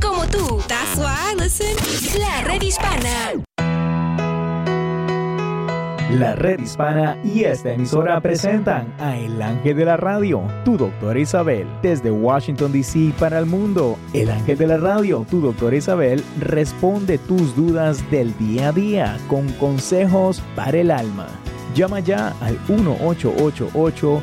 como tú. That's why. La red hispana. La red hispana y esta emisora presentan a El Ángel de la Radio, tu doctora Isabel, desde Washington, D.C. para el mundo. El Ángel de la Radio, tu doctora Isabel, responde tus dudas del día a día con consejos para el alma. Llama ya al 1888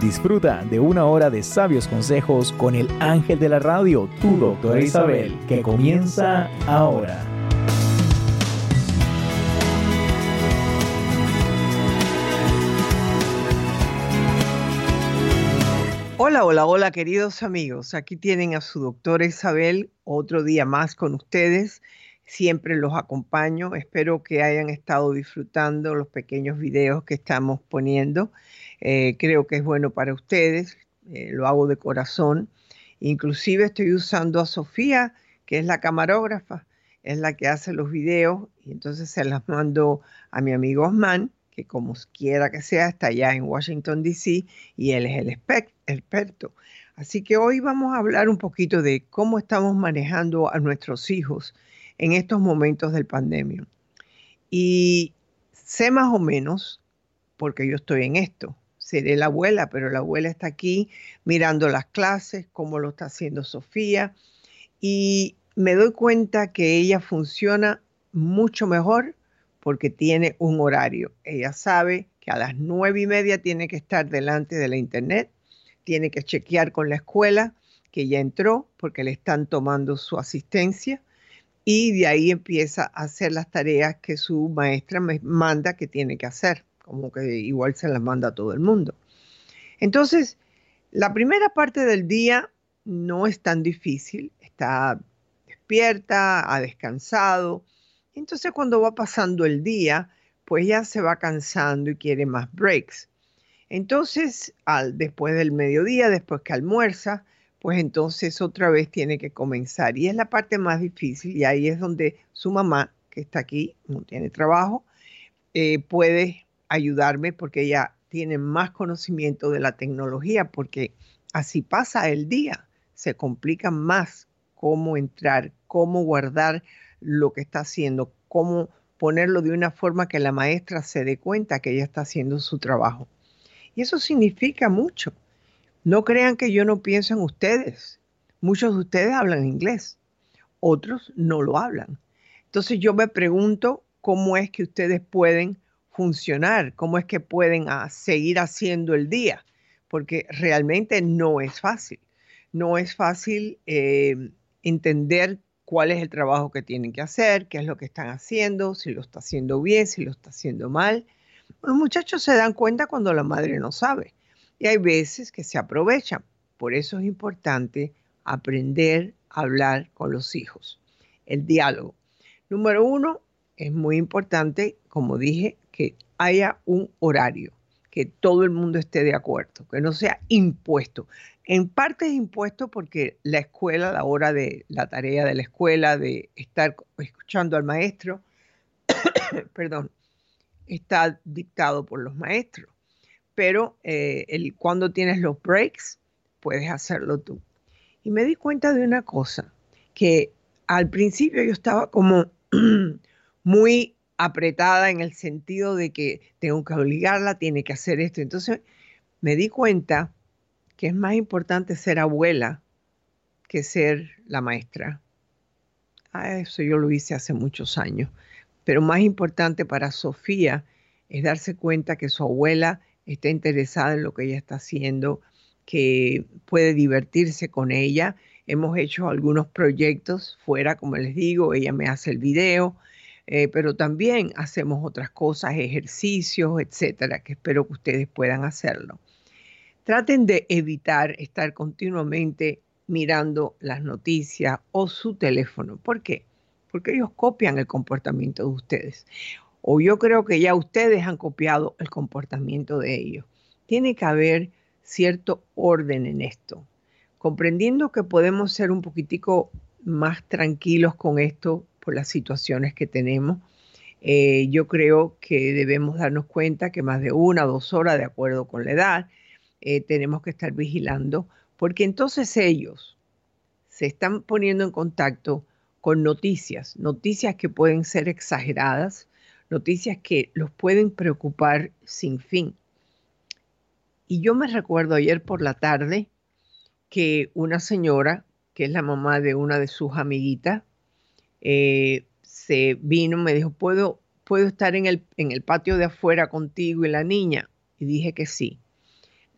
Disfruta de una hora de sabios consejos con el ángel de la radio, tu doctora Isabel, que comienza ahora. Hola, hola, hola queridos amigos. Aquí tienen a su doctora Isabel otro día más con ustedes. Siempre los acompaño. Espero que hayan estado disfrutando los pequeños videos que estamos poniendo. Eh, creo que es bueno para ustedes. Eh, lo hago de corazón. Inclusive estoy usando a Sofía, que es la camarógrafa, es la que hace los videos y entonces se las mando a mi amigo Osman que como quiera que sea, está allá en Washington, D.C. y él es el experto. Así que hoy vamos a hablar un poquito de cómo estamos manejando a nuestros hijos en estos momentos del pandemia. Y sé más o menos, porque yo estoy en esto, seré la abuela, pero la abuela está aquí mirando las clases, cómo lo está haciendo Sofía, y me doy cuenta que ella funciona mucho mejor porque tiene un horario. Ella sabe que a las nueve y media tiene que estar delante de la internet, tiene que chequear con la escuela que ya entró porque le están tomando su asistencia y de ahí empieza a hacer las tareas que su maestra me manda que tiene que hacer, como que igual se las manda a todo el mundo. Entonces, la primera parte del día no es tan difícil, está despierta, ha descansado, entonces cuando va pasando el día, pues ya se va cansando y quiere más breaks. Entonces, al, después del mediodía, después que almuerza, pues entonces otra vez tiene que comenzar. Y es la parte más difícil y ahí es donde su mamá, que está aquí, no tiene trabajo, eh, puede ayudarme porque ella tiene más conocimiento de la tecnología, porque así pasa el día, se complica más cómo entrar, cómo guardar lo que está haciendo, cómo ponerlo de una forma que la maestra se dé cuenta que ella está haciendo su trabajo. Y eso significa mucho. No crean que yo no pienso en ustedes. Muchos de ustedes hablan inglés, otros no lo hablan. Entonces yo me pregunto cómo es que ustedes pueden funcionar, cómo es que pueden ah, seguir haciendo el día, porque realmente no es fácil. No es fácil eh, entender cuál es el trabajo que tienen que hacer, qué es lo que están haciendo, si lo está haciendo bien, si lo está haciendo mal. Los muchachos se dan cuenta cuando la madre no sabe y hay veces que se aprovechan. Por eso es importante aprender a hablar con los hijos. El diálogo. Número uno, es muy importante, como dije, que haya un horario, que todo el mundo esté de acuerdo, que no sea impuesto. En parte es impuesto porque la escuela, la hora de la tarea de la escuela, de estar escuchando al maestro, perdón, está dictado por los maestros. Pero eh, el, cuando tienes los breaks, puedes hacerlo tú. Y me di cuenta de una cosa, que al principio yo estaba como muy apretada en el sentido de que tengo que obligarla, tiene que hacer esto. Entonces me di cuenta que es más importante ser abuela que ser la maestra. Ah, eso yo lo hice hace muchos años. Pero más importante para Sofía es darse cuenta que su abuela está interesada en lo que ella está haciendo, que puede divertirse con ella. Hemos hecho algunos proyectos fuera, como les digo, ella me hace el video, eh, pero también hacemos otras cosas, ejercicios, etcétera, que espero que ustedes puedan hacerlo. Traten de evitar estar continuamente mirando las noticias o su teléfono. ¿Por qué? Porque ellos copian el comportamiento de ustedes. o yo creo que ya ustedes han copiado el comportamiento de ellos. Tiene que haber cierto orden en esto, comprendiendo que podemos ser un poquitico más tranquilos con esto por las situaciones que tenemos. Eh, yo creo que debemos darnos cuenta que más de una o dos horas, de acuerdo con la edad, eh, tenemos que estar vigilando, porque entonces ellos se están poniendo en contacto con noticias, noticias que pueden ser exageradas, noticias que los pueden preocupar sin fin. Y yo me recuerdo ayer por la tarde que una señora, que es la mamá de una de sus amiguitas, eh, se vino, me dijo, ¿puedo, ¿puedo estar en el, en el patio de afuera contigo y la niña? Y dije que sí.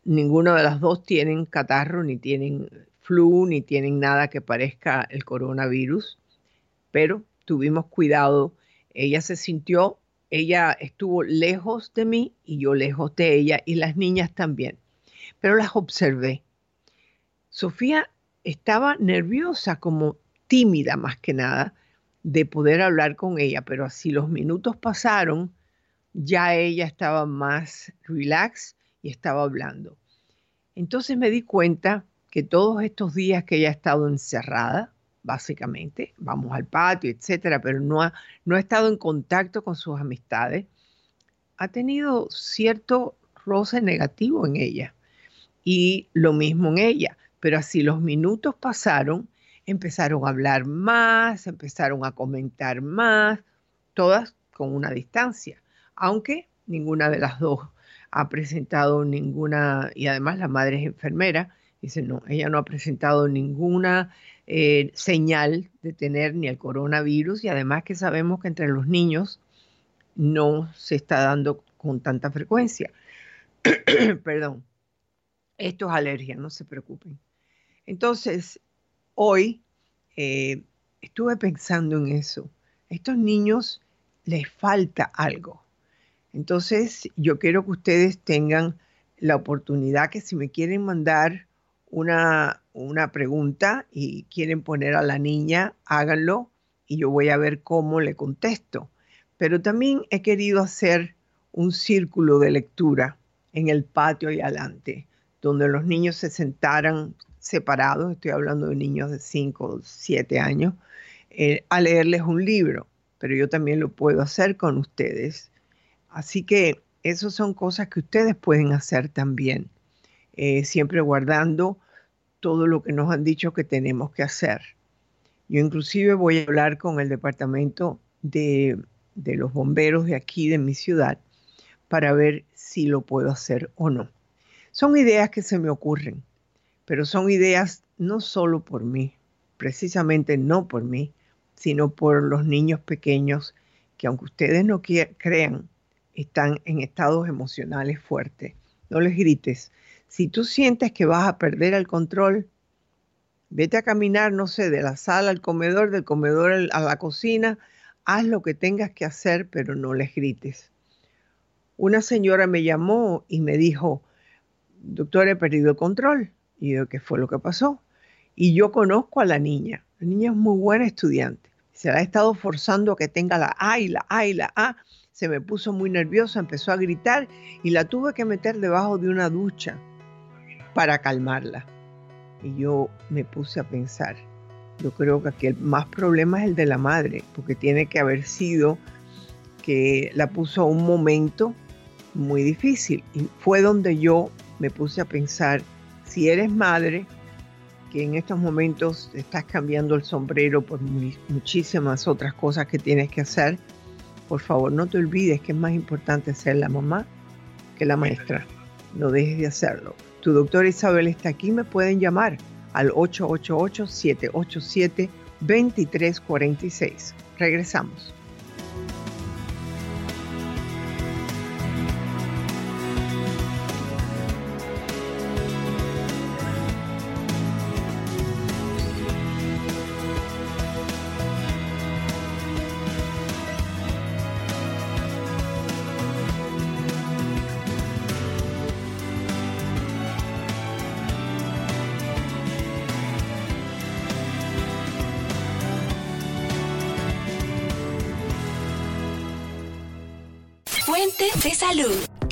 Ninguna de las dos tienen catarro, ni tienen flu, ni tienen nada que parezca el coronavirus, pero tuvimos cuidado. Ella se sintió ella estuvo lejos de mí y yo lejos de ella y las niñas también. Pero las observé. Sofía estaba nerviosa, como tímida más que nada, de poder hablar con ella, pero así los minutos pasaron, ya ella estaba más relax y estaba hablando. Entonces me di cuenta que todos estos días que ella ha estado encerrada, básicamente, vamos al patio, etcétera, pero no ha, no ha estado en contacto con sus amistades, ha tenido cierto roce negativo en ella y lo mismo en ella. Pero así los minutos pasaron, empezaron a hablar más, empezaron a comentar más, todas con una distancia, aunque ninguna de las dos ha presentado ninguna, y además la madre es enfermera, dice, no, ella no ha presentado ninguna eh, señal de tener ni el coronavirus y además que sabemos que entre los niños no se está dando con tanta frecuencia. Perdón, esto es alergia, no se preocupen. Entonces, hoy eh, estuve pensando en eso. A estos niños les falta algo. Entonces, yo quiero que ustedes tengan la oportunidad que si me quieren mandar una, una pregunta y quieren poner a la niña, háganlo y yo voy a ver cómo le contesto. Pero también he querido hacer un círculo de lectura en el patio y adelante, donde los niños se sentaran separados, estoy hablando de niños de 5 o 7 años, eh, a leerles un libro, pero yo también lo puedo hacer con ustedes. Así que esas son cosas que ustedes pueden hacer también. Eh, siempre guardando todo lo que nos han dicho que tenemos que hacer. Yo inclusive voy a hablar con el departamento de, de los bomberos de aquí, de mi ciudad, para ver si lo puedo hacer o no. Son ideas que se me ocurren, pero son ideas no solo por mí, precisamente no por mí, sino por los niños pequeños que aunque ustedes no crean, están en estados emocionales fuertes. No les grites, si tú sientes que vas a perder el control, vete a caminar, no sé, de la sala al comedor, del comedor a la cocina, haz lo que tengas que hacer, pero no les grites. Una señora me llamó y me dijo, doctor, he perdido el control. Y yo, ¿qué fue lo que pasó? Y yo conozco a la niña. La niña es muy buena estudiante. Se la ha estado forzando a que tenga la A y la A y la A. Se me puso muy nerviosa, empezó a gritar y la tuve que meter debajo de una ducha para calmarla. Y yo me puse a pensar, yo creo que aquí el más problema es el de la madre, porque tiene que haber sido que la puso a un momento muy difícil. Y fue donde yo me puse a pensar, si eres madre, que en estos momentos estás cambiando el sombrero por muchísimas otras cosas que tienes que hacer, por favor no te olvides que es más importante ser la mamá que la maestra. No dejes de hacerlo. Tu doctora Isabel está aquí, me pueden llamar al 888-787-2346. Regresamos.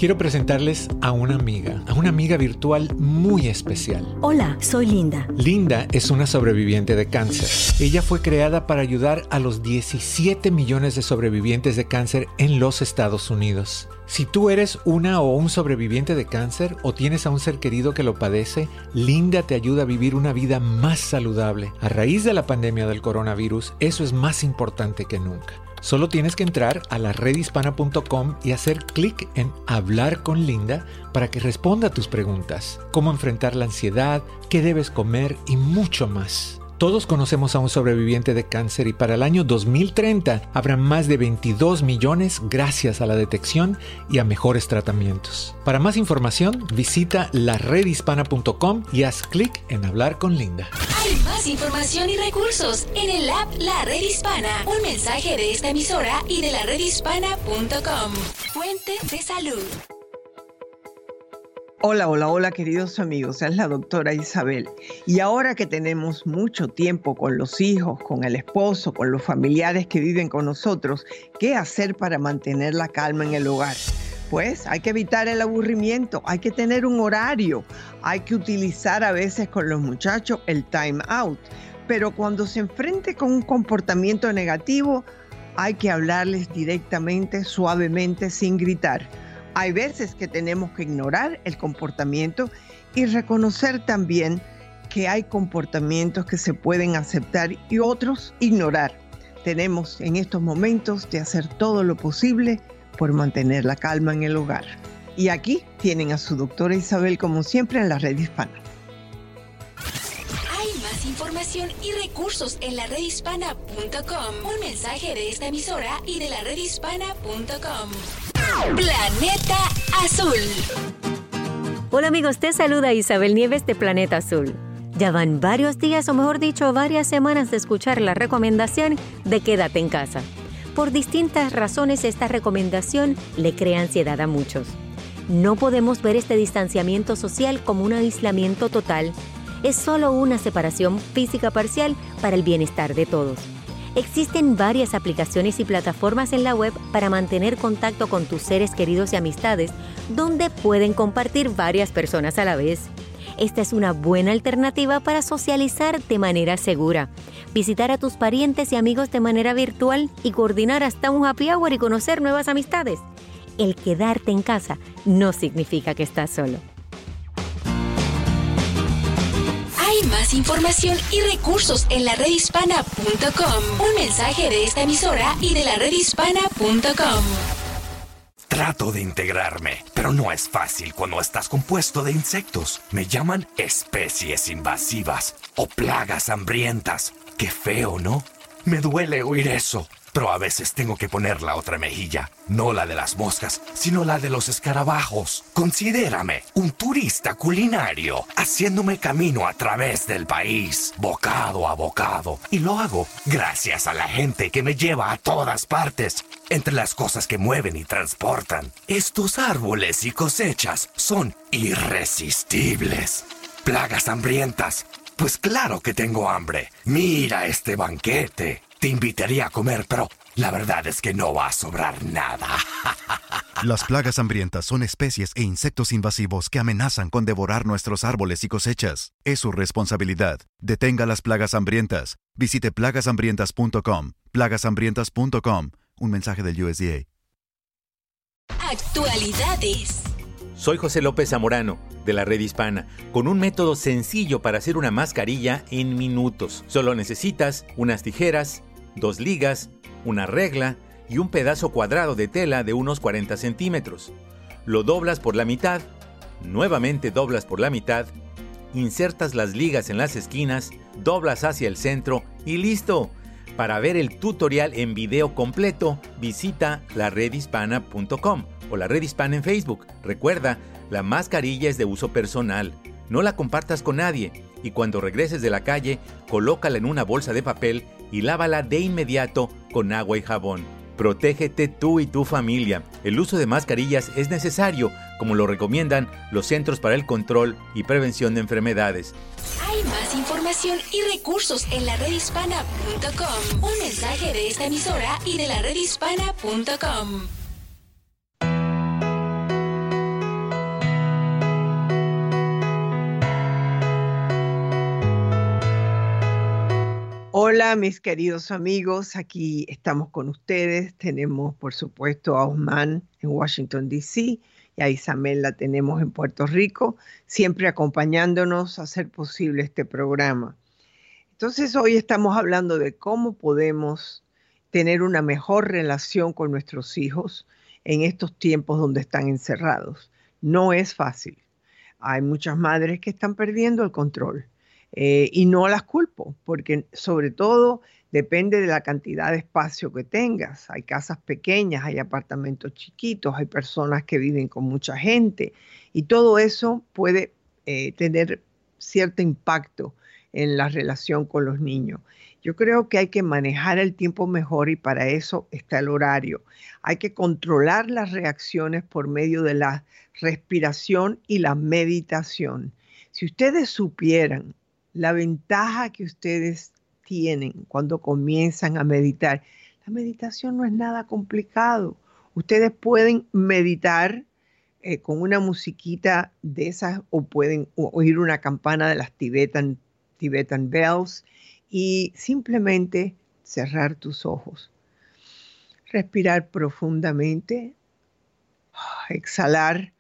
Quiero presentarles a una amiga, a una amiga virtual muy especial. Hola, soy Linda. Linda es una sobreviviente de cáncer. Ella fue creada para ayudar a los 17 millones de sobrevivientes de cáncer en los Estados Unidos. Si tú eres una o un sobreviviente de cáncer o tienes a un ser querido que lo padece, Linda te ayuda a vivir una vida más saludable. A raíz de la pandemia del coronavirus, eso es más importante que nunca. Solo tienes que entrar a la redhispana.com y hacer clic en Hablar con Linda para que responda a tus preguntas, cómo enfrentar la ansiedad, qué debes comer y mucho más. Todos conocemos a un sobreviviente de cáncer y para el año 2030 habrá más de 22 millones gracias a la detección y a mejores tratamientos. Para más información, visita laredhispana.com y haz clic en hablar con Linda. Hay más información y recursos en el app La Red Hispana. Un mensaje de esta emisora y de la redhispana.com. Fuente de salud. Hola, hola, hola queridos amigos, es la doctora Isabel. Y ahora que tenemos mucho tiempo con los hijos, con el esposo, con los familiares que viven con nosotros, ¿qué hacer para mantener la calma en el hogar? Pues hay que evitar el aburrimiento, hay que tener un horario, hay que utilizar a veces con los muchachos el time out, pero cuando se enfrente con un comportamiento negativo, hay que hablarles directamente, suavemente, sin gritar hay veces que tenemos que ignorar el comportamiento y reconocer también que hay comportamientos que se pueden aceptar y otros ignorar. Tenemos en estos momentos de hacer todo lo posible por mantener la calma en el hogar. Y aquí tienen a su doctora Isabel como siempre en la red hispana. Información y recursos en la redhispana.com. Un mensaje de esta emisora y de la redhispana.com. Planeta Azul. Hola amigos, te saluda Isabel Nieves de Planeta Azul. Ya van varios días, o mejor dicho, varias semanas de escuchar la recomendación de quédate en casa. Por distintas razones esta recomendación le crea ansiedad a muchos. No podemos ver este distanciamiento social como un aislamiento total. Es solo una separación física parcial para el bienestar de todos. Existen varias aplicaciones y plataformas en la web para mantener contacto con tus seres queridos y amistades, donde pueden compartir varias personas a la vez. Esta es una buena alternativa para socializar de manera segura, visitar a tus parientes y amigos de manera virtual y coordinar hasta un happy hour y conocer nuevas amistades. El quedarte en casa no significa que estás solo. Hay más información y recursos en la redhispana.com. Un mensaje de esta emisora y de la redhispana.com. Trato de integrarme, pero no es fácil cuando estás compuesto de insectos. Me llaman especies invasivas o plagas hambrientas. Qué feo, ¿no? Me duele oír eso. Pero a veces tengo que poner la otra mejilla, no la de las moscas, sino la de los escarabajos. Considérame un turista culinario, haciéndome camino a través del país, bocado a bocado. Y lo hago gracias a la gente que me lleva a todas partes, entre las cosas que mueven y transportan. Estos árboles y cosechas son irresistibles. Plagas hambrientas. Pues claro que tengo hambre. Mira este banquete. Te invitaría a comer, pero la verdad es que no va a sobrar nada. Las plagas hambrientas son especies e insectos invasivos que amenazan con devorar nuestros árboles y cosechas. Es su responsabilidad. Detenga las plagas hambrientas. Visite plagashambrientas.com. plagashambrientas.com. Un mensaje del USDA. Actualidades. Soy José López Zamorano, de la Red Hispana, con un método sencillo para hacer una mascarilla en minutos. Solo necesitas unas tijeras, dos ligas, una regla y un pedazo cuadrado de tela de unos 40 centímetros. Lo doblas por la mitad, nuevamente doblas por la mitad, insertas las ligas en las esquinas, doblas hacia el centro y listo. Para ver el tutorial en video completo, visita laredhispana.com o la red hispana en Facebook. Recuerda, la mascarilla es de uso personal. No la compartas con nadie y cuando regreses de la calle, colócala en una bolsa de papel y lávala de inmediato con agua y jabón. Protégete tú y tu familia. El uso de mascarillas es necesario, como lo recomiendan los Centros para el Control y Prevención de Enfermedades. Hay más información y recursos en la redhispana.com. Un mensaje de esta emisora y de la redhispana.com. Hola mis queridos amigos, aquí estamos con ustedes. Tenemos por supuesto a Osman en Washington, D.C. y a Isabel la tenemos en Puerto Rico, siempre acompañándonos a hacer posible este programa. Entonces hoy estamos hablando de cómo podemos tener una mejor relación con nuestros hijos en estos tiempos donde están encerrados. No es fácil. Hay muchas madres que están perdiendo el control eh, y no las culpo, porque sobre todo depende de la cantidad de espacio que tengas. Hay casas pequeñas, hay apartamentos chiquitos, hay personas que viven con mucha gente y todo eso puede eh, tener cierto impacto en la relación con los niños. Yo creo que hay que manejar el tiempo mejor y para eso está el horario. Hay que controlar las reacciones por medio de la respiración y la meditación. Si ustedes supieran la ventaja que ustedes tienen cuando comienzan a meditar, la meditación no es nada complicado. Ustedes pueden meditar eh, con una musiquita de esas o pueden oír una campana de las Tibetan, Tibetan Bells y simplemente cerrar tus ojos. Respirar profundamente, exhalar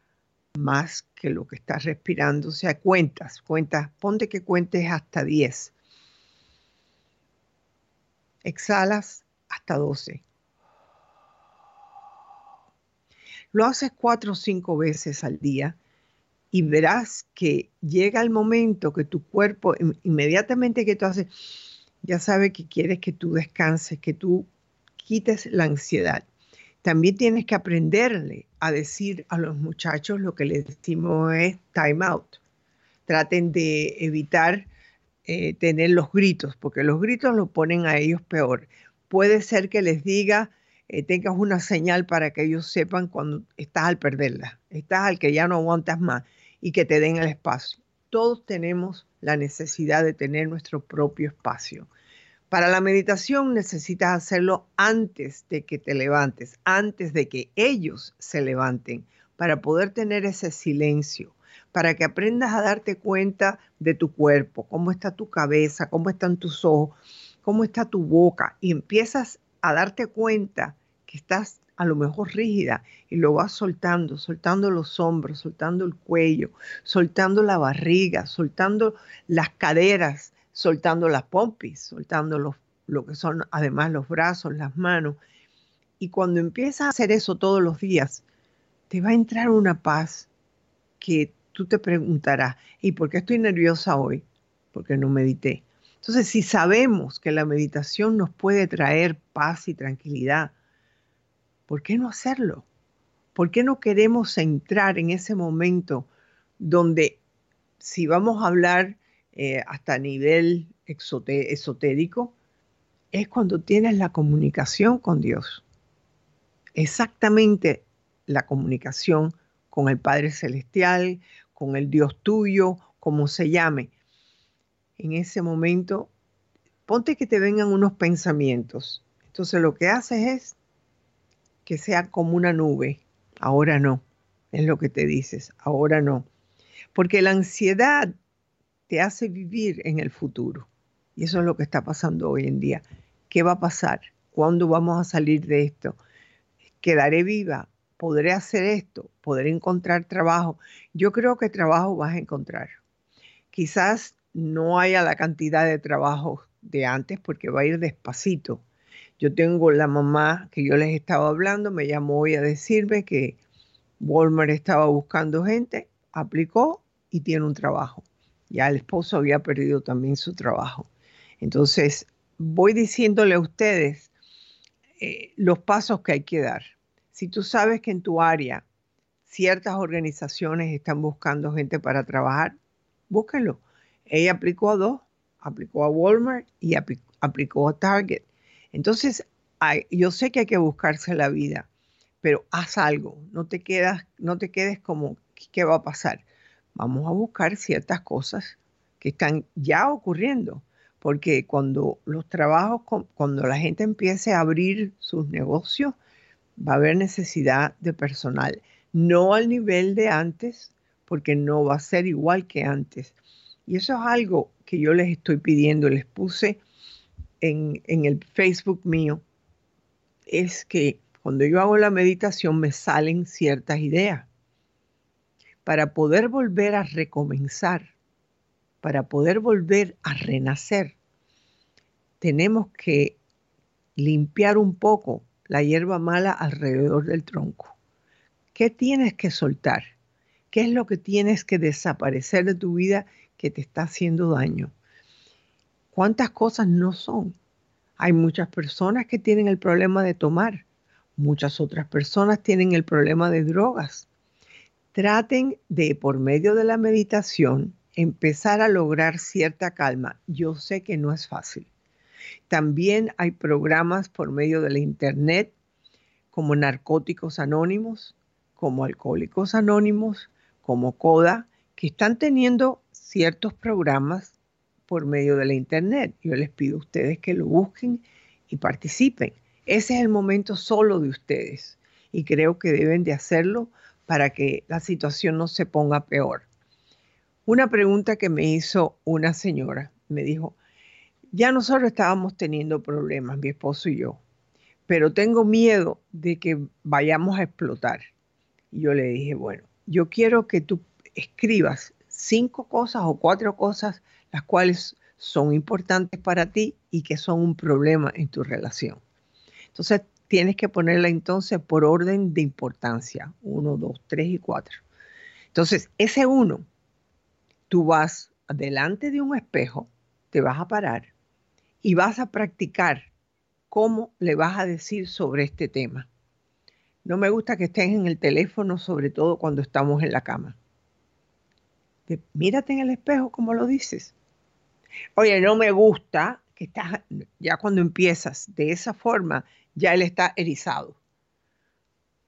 más que lo que estás respirando, o sea, cuentas, cuentas, ponte que cuentes hasta 10. Exhalas hasta 12. Lo haces cuatro o cinco veces al día y verás que llega el momento que tu cuerpo, inmediatamente que tú haces, ya sabe que quieres que tú descanses, que tú quites la ansiedad. También tienes que aprenderle a decir a los muchachos lo que les decimos es time out. Traten de evitar eh, tener los gritos, porque los gritos lo ponen a ellos peor. Puede ser que les diga, eh, tengas una señal para que ellos sepan cuando estás al perderla, estás al que ya no aguantas más y que te den el espacio. Todos tenemos la necesidad de tener nuestro propio espacio. Para la meditación necesitas hacerlo antes de que te levantes, antes de que ellos se levanten, para poder tener ese silencio, para que aprendas a darte cuenta de tu cuerpo, cómo está tu cabeza, cómo están tus ojos, cómo está tu boca, y empiezas a darte cuenta que estás a lo mejor rígida y lo vas soltando, soltando los hombros, soltando el cuello, soltando la barriga, soltando las caderas, soltando las pompis, soltando los, lo que son además los brazos, las manos. Y cuando empiezas a hacer eso todos los días, te va a entrar una paz que tú te preguntarás, ¿y por qué estoy nerviosa hoy? Porque no medité. Entonces, si sabemos que la meditación nos puede traer paz y tranquilidad, ¿por qué no hacerlo? ¿Por qué no queremos entrar en ese momento donde si vamos a hablar eh, hasta nivel esotérico, es cuando tienes la comunicación con Dios. Exactamente la comunicación con el Padre Celestial, con el Dios tuyo, como se llame. En ese momento, ponte que te vengan unos pensamientos. Entonces lo que haces es que sea como una nube. Ahora no, es lo que te dices, ahora no. Porque la ansiedad te hace vivir en el futuro. Y eso es lo que está pasando hoy en día. ¿Qué va a pasar? ¿Cuándo vamos a salir de esto? ¿Quedaré viva? ¿Podré hacer esto? ¿Podré encontrar trabajo? Yo creo que trabajo vas a encontrar. Quizás no haya la cantidad de trabajo de antes porque va a ir despacito, yo tengo la mamá que yo les estaba hablando, me llamó hoy a decirme que Walmart estaba buscando gente, aplicó y tiene un trabajo. Ya el esposo había perdido también su trabajo. Entonces, voy diciéndole a ustedes eh, los pasos que hay que dar. Si tú sabes que en tu área ciertas organizaciones están buscando gente para trabajar, búsquenlo. Ella aplicó a dos, aplicó a Walmart y aplicó a Target. Entonces, yo sé que hay que buscarse la vida, pero haz algo, no te, quedas, no te quedes como, ¿qué va a pasar? Vamos a buscar ciertas cosas que están ya ocurriendo, porque cuando los trabajos, cuando la gente empiece a abrir sus negocios, va a haber necesidad de personal, no al nivel de antes, porque no va a ser igual que antes. Y eso es algo que yo les estoy pidiendo, les puse en, en el Facebook mío es que cuando yo hago la meditación me salen ciertas ideas. Para poder volver a recomenzar, para poder volver a renacer, tenemos que limpiar un poco la hierba mala alrededor del tronco. ¿Qué tienes que soltar? ¿Qué es lo que tienes que desaparecer de tu vida que te está haciendo daño? ¿Cuántas cosas no son? Hay muchas personas que tienen el problema de tomar. Muchas otras personas tienen el problema de drogas. Traten de, por medio de la meditación, empezar a lograr cierta calma. Yo sé que no es fácil. También hay programas por medio de la Internet como Narcóticos Anónimos, como Alcohólicos Anónimos, como CODA, que están teniendo ciertos programas por medio de la Internet. Yo les pido a ustedes que lo busquen y participen. Ese es el momento solo de ustedes y creo que deben de hacerlo para que la situación no se ponga peor. Una pregunta que me hizo una señora, me dijo, ya nosotros estábamos teniendo problemas, mi esposo y yo, pero tengo miedo de que vayamos a explotar. Y yo le dije, bueno, yo quiero que tú escribas cinco cosas o cuatro cosas las cuales son importantes para ti y que son un problema en tu relación. Entonces tienes que ponerla entonces por orden de importancia, uno, dos, tres y cuatro. Entonces, ese uno, tú vas delante de un espejo, te vas a parar y vas a practicar cómo le vas a decir sobre este tema. No me gusta que estés en el teléfono, sobre todo cuando estamos en la cama. Mírate en el espejo como lo dices. Oye, no me gusta ya cuando empiezas de esa forma, ya él está erizado.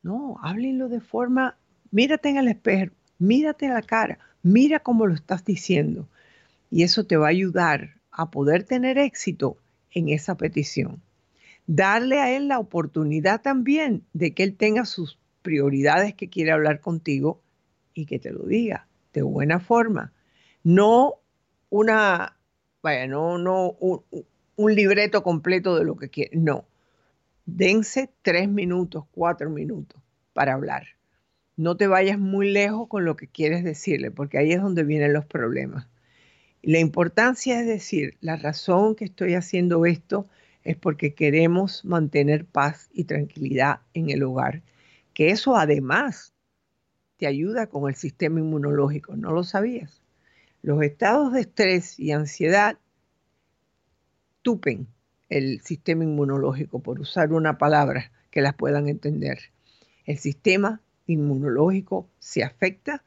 No, háblenlo de forma, mírate en el espejo, mírate en la cara, mira cómo lo estás diciendo. Y eso te va a ayudar a poder tener éxito en esa petición. Darle a él la oportunidad también de que él tenga sus prioridades que quiere hablar contigo y que te lo diga de buena forma. No una, vaya, no, no un, libreto completo de lo que quiere. No. Dense tres minutos, cuatro minutos para hablar. No te vayas muy lejos con lo que quieres decirle, porque ahí es donde vienen los problemas. La importancia es decir, la razón que estoy haciendo esto es porque queremos mantener paz y tranquilidad en el hogar. Que eso además te ayuda con el sistema inmunológico, ¿no lo sabías? Los estados de estrés y ansiedad tupen el sistema inmunológico, por usar una palabra que las puedan entender. El sistema inmunológico se afecta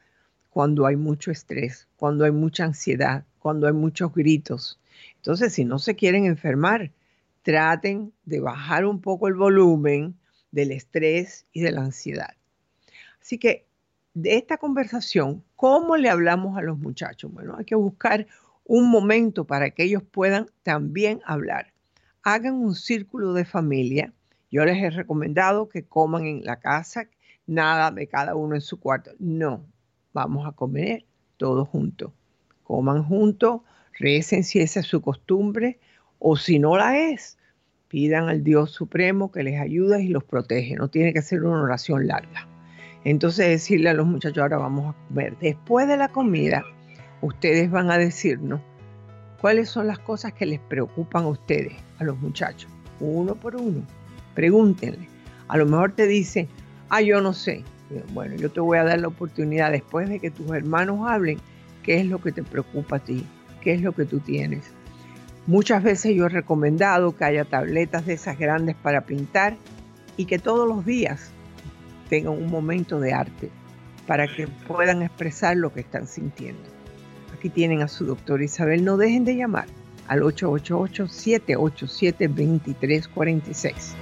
cuando hay mucho estrés, cuando hay mucha ansiedad, cuando hay muchos gritos. Entonces, si no se quieren enfermar, traten de bajar un poco el volumen del estrés y de la ansiedad. Así que de esta conversación, ¿cómo le hablamos a los muchachos? Bueno, hay que buscar un momento para que ellos puedan también hablar. Hagan un círculo de familia. Yo les he recomendado que coman en la casa, nada de cada uno en su cuarto. No, vamos a comer todos juntos coman juntos, recen si esa es su costumbre, o si no la es, pidan al Dios Supremo que les ayude y los protege. No tiene que ser una oración larga. Entonces decirle a los muchachos, ahora vamos a comer. Después de la comida, ustedes van a decirnos cuáles son las cosas que les preocupan a ustedes, a los muchachos, uno por uno. Pregúntenle. A lo mejor te dicen, ah, yo no sé. Bueno, yo te voy a dar la oportunidad después de que tus hermanos hablen qué es lo que te preocupa a ti, qué es lo que tú tienes. Muchas veces yo he recomendado que haya tabletas de esas grandes para pintar y que todos los días tengan un momento de arte para que puedan expresar lo que están sintiendo. Aquí tienen a su doctor Isabel. No dejen de llamar al 888-787-2346.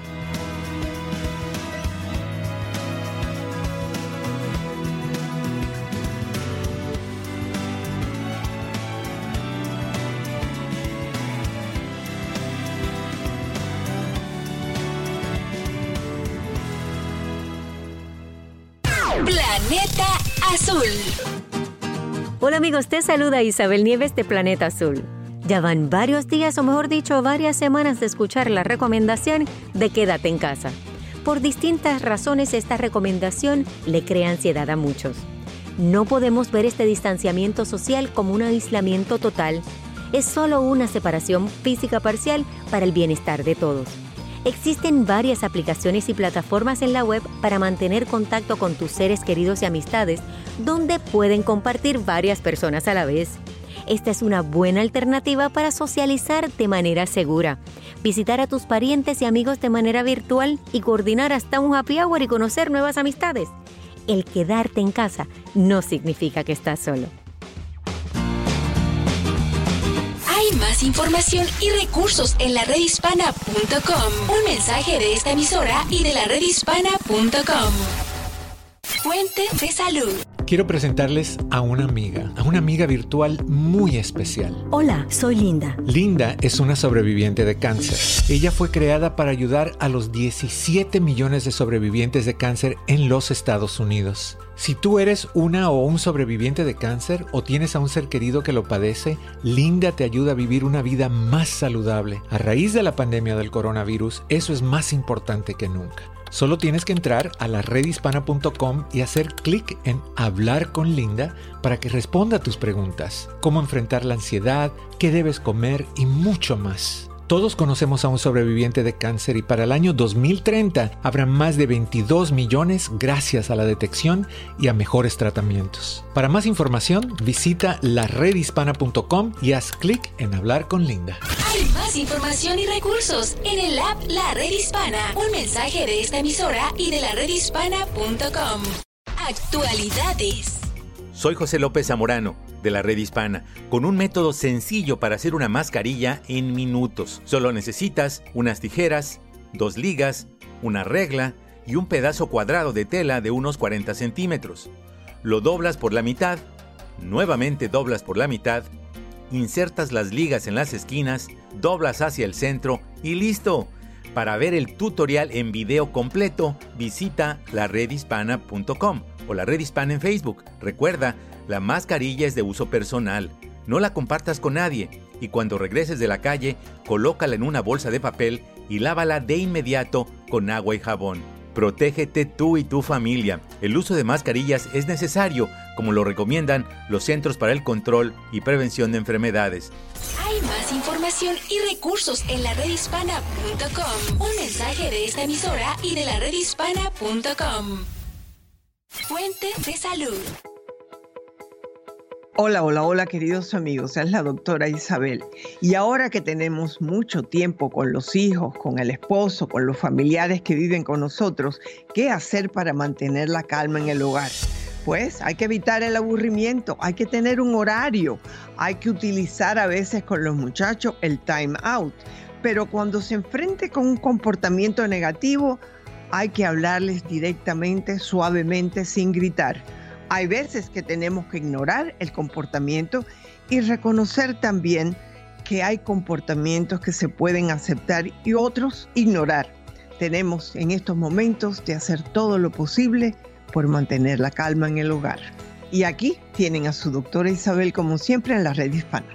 Hola amigos, te saluda Isabel Nieves de Planeta Azul. Ya van varios días o mejor dicho varias semanas de escuchar la recomendación de quédate en casa. Por distintas razones esta recomendación le crea ansiedad a muchos. No podemos ver este distanciamiento social como un aislamiento total. Es solo una separación física parcial para el bienestar de todos. Existen varias aplicaciones y plataformas en la web para mantener contacto con tus seres queridos y amistades, donde pueden compartir varias personas a la vez. Esta es una buena alternativa para socializar de manera segura, visitar a tus parientes y amigos de manera virtual y coordinar hasta un happy hour y conocer nuevas amistades. El quedarte en casa no significa que estás solo. Más información y recursos en la redhispana.com. Un mensaje de esta emisora y de la redhispana.com. Fuente de salud. Quiero presentarles a una amiga, a una amiga virtual muy especial. Hola, soy Linda. Linda es una sobreviviente de cáncer. Ella fue creada para ayudar a los 17 millones de sobrevivientes de cáncer en los Estados Unidos. Si tú eres una o un sobreviviente de cáncer o tienes a un ser querido que lo padece, Linda te ayuda a vivir una vida más saludable. A raíz de la pandemia del coronavirus, eso es más importante que nunca. Solo tienes que entrar a la redhispana.com y hacer clic en Hablar con Linda para que responda a tus preguntas, cómo enfrentar la ansiedad, qué debes comer y mucho más. Todos conocemos a un sobreviviente de cáncer y para el año 2030 habrá más de 22 millones gracias a la detección y a mejores tratamientos. Para más información, visita laredhispana.com y haz clic en Hablar con Linda. Hay más información y recursos en el app La Red Hispana. Un mensaje de esta emisora y de la redhispana.com. Actualidades. Soy José López Zamorano, de la Red Hispana, con un método sencillo para hacer una mascarilla en minutos. Solo necesitas unas tijeras, dos ligas, una regla y un pedazo cuadrado de tela de unos 40 centímetros. Lo doblas por la mitad, nuevamente doblas por la mitad, insertas las ligas en las esquinas, doblas hacia el centro y listo. Para ver el tutorial en video completo, visita laredhispana.com o la red hispana en Facebook. Recuerda, la mascarilla es de uso personal. No la compartas con nadie y cuando regreses de la calle, colócala en una bolsa de papel y lávala de inmediato con agua y jabón. Protégete tú y tu familia. El uso de mascarillas es necesario, como lo recomiendan los Centros para el Control y Prevención de Enfermedades. Hay más información y recursos en la redhispana.com. Un mensaje de esta emisora y de la redhispana.com. Fuente de salud. Hola, hola, hola queridos amigos, es la doctora Isabel. Y ahora que tenemos mucho tiempo con los hijos, con el esposo, con los familiares que viven con nosotros, ¿qué hacer para mantener la calma en el hogar? Pues hay que evitar el aburrimiento, hay que tener un horario, hay que utilizar a veces con los muchachos el time out, pero cuando se enfrente con un comportamiento negativo, hay que hablarles directamente, suavemente, sin gritar hay veces que tenemos que ignorar el comportamiento y reconocer también que hay comportamientos que se pueden aceptar y otros ignorar. Tenemos en estos momentos de hacer todo lo posible por mantener la calma en el hogar. Y aquí tienen a su doctora Isabel como siempre en la red hispana.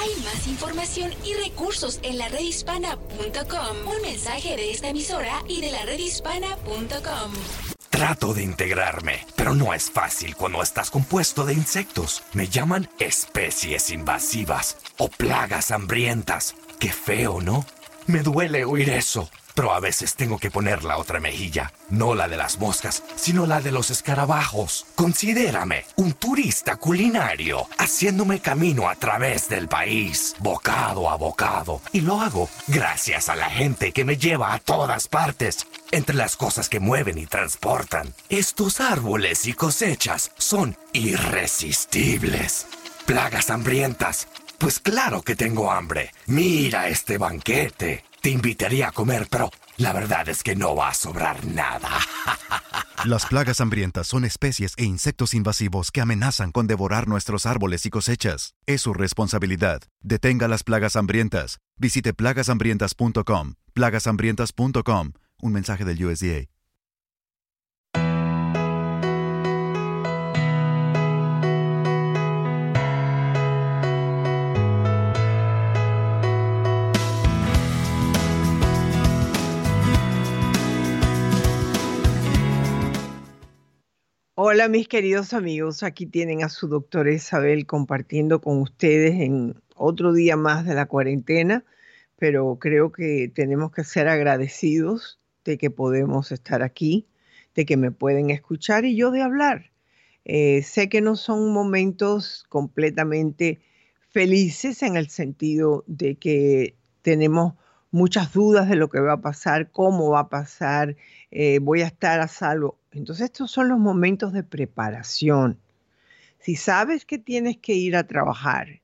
Hay más información y recursos en la redhispana.com. Un mensaje de esta emisora y de la redhispana.com. Trato de integrarme, pero no es fácil cuando estás compuesto de insectos. Me llaman especies invasivas o plagas hambrientas. Qué feo, ¿no? Me duele oír eso. Pero a veces tengo que poner la otra mejilla, no la de las moscas, sino la de los escarabajos. Considérame un turista culinario, haciéndome camino a través del país, bocado a bocado. Y lo hago gracias a la gente que me lleva a todas partes, entre las cosas que mueven y transportan. Estos árboles y cosechas son irresistibles. Plagas hambrientas. Pues claro que tengo hambre. Mira este banquete. Te invitaría a comer, pero la verdad es que no va a sobrar nada. Las plagas hambrientas son especies e insectos invasivos que amenazan con devorar nuestros árboles y cosechas. Es su responsabilidad. Detenga las plagas hambrientas. Visite plagashambrientas.com. plagashambrientas.com. Un mensaje del USDA. Hola mis queridos amigos, aquí tienen a su doctora Isabel compartiendo con ustedes en otro día más de la cuarentena, pero creo que tenemos que ser agradecidos de que podemos estar aquí, de que me pueden escuchar y yo de hablar. Eh, sé que no son momentos completamente felices en el sentido de que tenemos muchas dudas de lo que va a pasar, cómo va a pasar, eh, voy a estar a salvo. Entonces estos son los momentos de preparación. Si sabes que tienes que ir a trabajar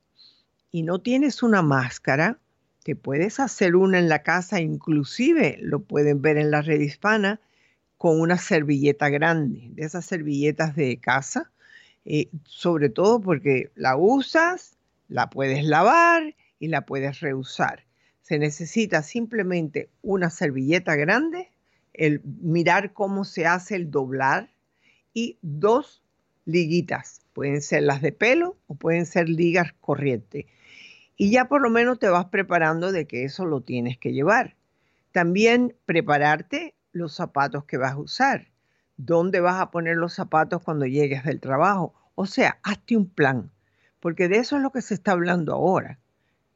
y no tienes una máscara, te puedes hacer una en la casa, inclusive lo pueden ver en la red hispana, con una servilleta grande, de esas servilletas de casa, eh, sobre todo porque la usas, la puedes lavar y la puedes reusar. Se necesita simplemente una servilleta grande el mirar cómo se hace el doblar y dos liguitas. Pueden ser las de pelo o pueden ser ligas corrientes. Y ya por lo menos te vas preparando de que eso lo tienes que llevar. También prepararte los zapatos que vas a usar. ¿Dónde vas a poner los zapatos cuando llegues del trabajo? O sea, hazte un plan, porque de eso es lo que se está hablando ahora.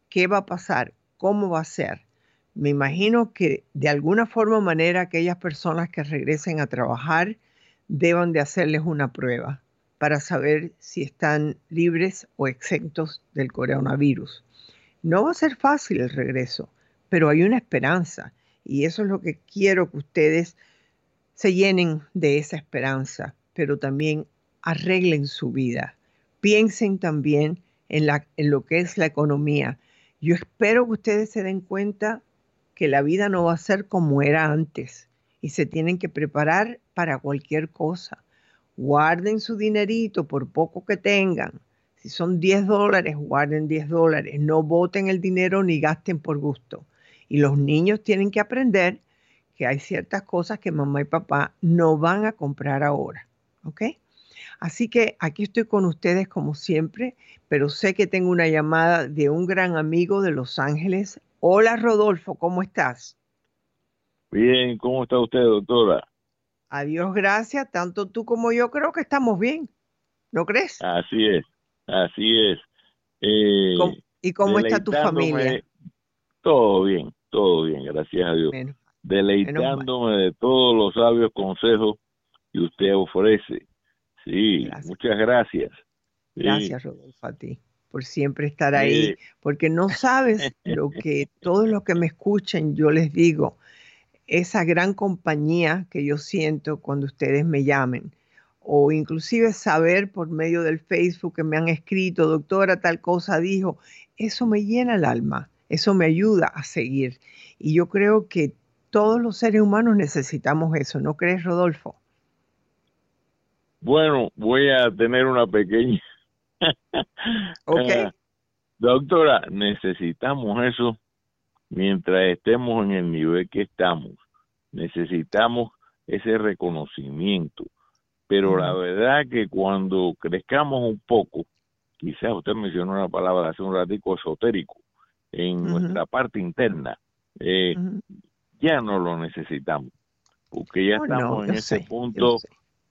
¿Qué va a pasar? ¿Cómo va a ser? Me imagino que de alguna forma o manera aquellas personas que regresen a trabajar deban de hacerles una prueba para saber si están libres o exentos del coronavirus. No va a ser fácil el regreso, pero hay una esperanza y eso es lo que quiero que ustedes se llenen de esa esperanza, pero también arreglen su vida. Piensen también en, en lo que es la economía. Yo espero que ustedes se den cuenta que la vida no va a ser como era antes y se tienen que preparar para cualquier cosa. Guarden su dinerito por poco que tengan. Si son 10 dólares, guarden 10 dólares. No voten el dinero ni gasten por gusto. Y los niños tienen que aprender que hay ciertas cosas que mamá y papá no van a comprar ahora. ¿Ok? Así que aquí estoy con ustedes como siempre, pero sé que tengo una llamada de un gran amigo de Los Ángeles, Hola Rodolfo, ¿cómo estás? Bien, ¿cómo está usted, doctora? Adiós, gracias. Tanto tú como yo creo que estamos bien. ¿No crees? Así es, así es. Eh, ¿Y cómo está tu familia? Todo bien, todo bien, gracias a Dios. deleitándome de todos los sabios consejos que usted ofrece. Sí, muchas gracias. Gracias, Rodolfo, a ti por siempre estar ahí, porque no sabes lo que todos los que me escuchen, yo les digo, esa gran compañía que yo siento cuando ustedes me llamen, o inclusive saber por medio del Facebook que me han escrito, doctora, tal cosa dijo, eso me llena el alma, eso me ayuda a seguir. Y yo creo que todos los seres humanos necesitamos eso, ¿no crees, Rodolfo? Bueno, voy a tener una pequeña ok. Ah, doctora, necesitamos eso mientras estemos en el nivel que estamos. Necesitamos ese reconocimiento. Pero la verdad que cuando crezcamos un poco, quizás usted mencionó una palabra hace un ratico esotérico, en nuestra parte interna, eh, ya no lo necesitamos, porque ya oh, estamos en ese punto